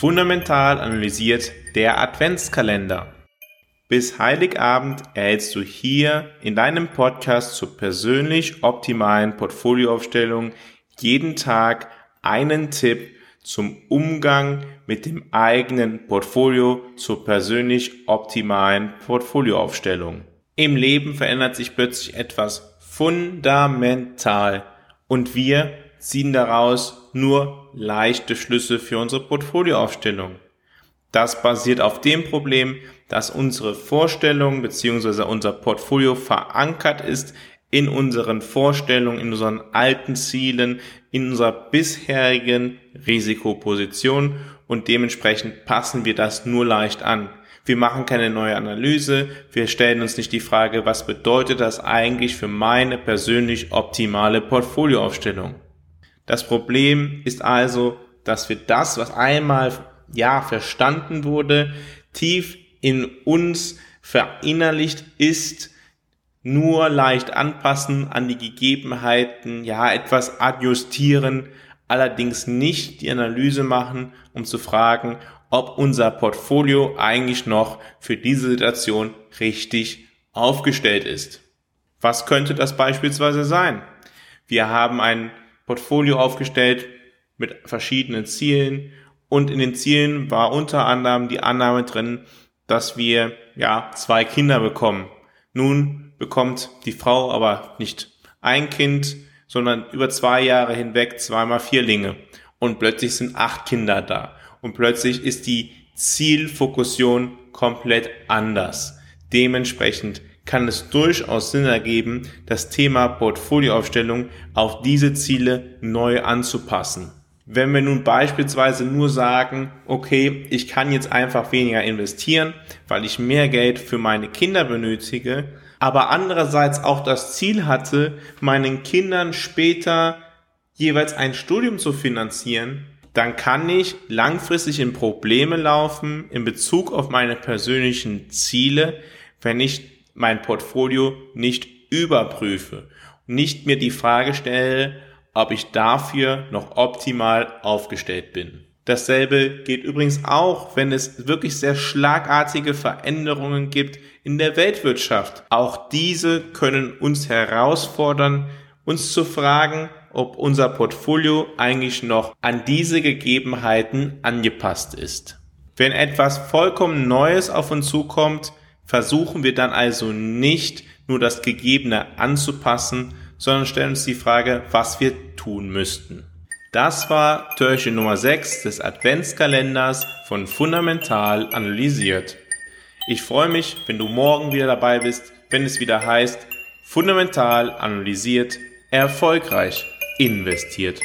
Fundamental analysiert der Adventskalender. Bis Heiligabend erhältst du hier in deinem Podcast zur persönlich optimalen Portfolioaufstellung jeden Tag einen Tipp zum Umgang mit dem eigenen Portfolio zur persönlich optimalen Portfolioaufstellung. Im Leben verändert sich plötzlich etwas fundamental und wir ziehen daraus nur leichte Schlüsse für unsere Portfolioaufstellung. Das basiert auf dem Problem, dass unsere Vorstellung bzw. unser Portfolio verankert ist in unseren Vorstellungen, in unseren alten Zielen, in unserer bisherigen Risikoposition und dementsprechend passen wir das nur leicht an. Wir machen keine neue Analyse, wir stellen uns nicht die Frage, was bedeutet das eigentlich für meine persönlich optimale Portfolioaufstellung. Das Problem ist also, dass wir das, was einmal ja verstanden wurde, tief in uns verinnerlicht ist, nur leicht anpassen an die Gegebenheiten, ja, etwas adjustieren, allerdings nicht die Analyse machen, um zu fragen, ob unser Portfolio eigentlich noch für diese Situation richtig aufgestellt ist. Was könnte das beispielsweise sein? Wir haben ein Portfolio aufgestellt mit verschiedenen Zielen und in den Zielen war unter anderem die Annahme drin, dass wir ja zwei Kinder bekommen. Nun bekommt die Frau aber nicht ein Kind, sondern über zwei Jahre hinweg zweimal Vierlinge und plötzlich sind acht Kinder da und plötzlich ist die Zielfokussation komplett anders. Dementsprechend kann es durchaus Sinn ergeben, das Thema Portfolioaufstellung auf diese Ziele neu anzupassen. Wenn wir nun beispielsweise nur sagen, okay, ich kann jetzt einfach weniger investieren, weil ich mehr Geld für meine Kinder benötige, aber andererseits auch das Ziel hatte, meinen Kindern später jeweils ein Studium zu finanzieren, dann kann ich langfristig in Probleme laufen in Bezug auf meine persönlichen Ziele, wenn ich mein Portfolio nicht überprüfe nicht mir die Frage stelle, ob ich dafür noch optimal aufgestellt bin. Dasselbe geht übrigens auch, wenn es wirklich sehr schlagartige Veränderungen gibt in der Weltwirtschaft. Auch diese können uns herausfordern, uns zu fragen, ob unser Portfolio eigentlich noch an diese Gegebenheiten angepasst ist. Wenn etwas vollkommen Neues auf uns zukommt, versuchen wir dann also nicht nur das Gegebene anzupassen, sondern stellen uns die Frage, was wir tun müssten. Das war Türchen Nummer 6 des Adventskalenders von Fundamental analysiert. Ich freue mich, wenn du morgen wieder dabei bist, wenn es wieder heißt, Fundamental analysiert, erfolgreich investiert.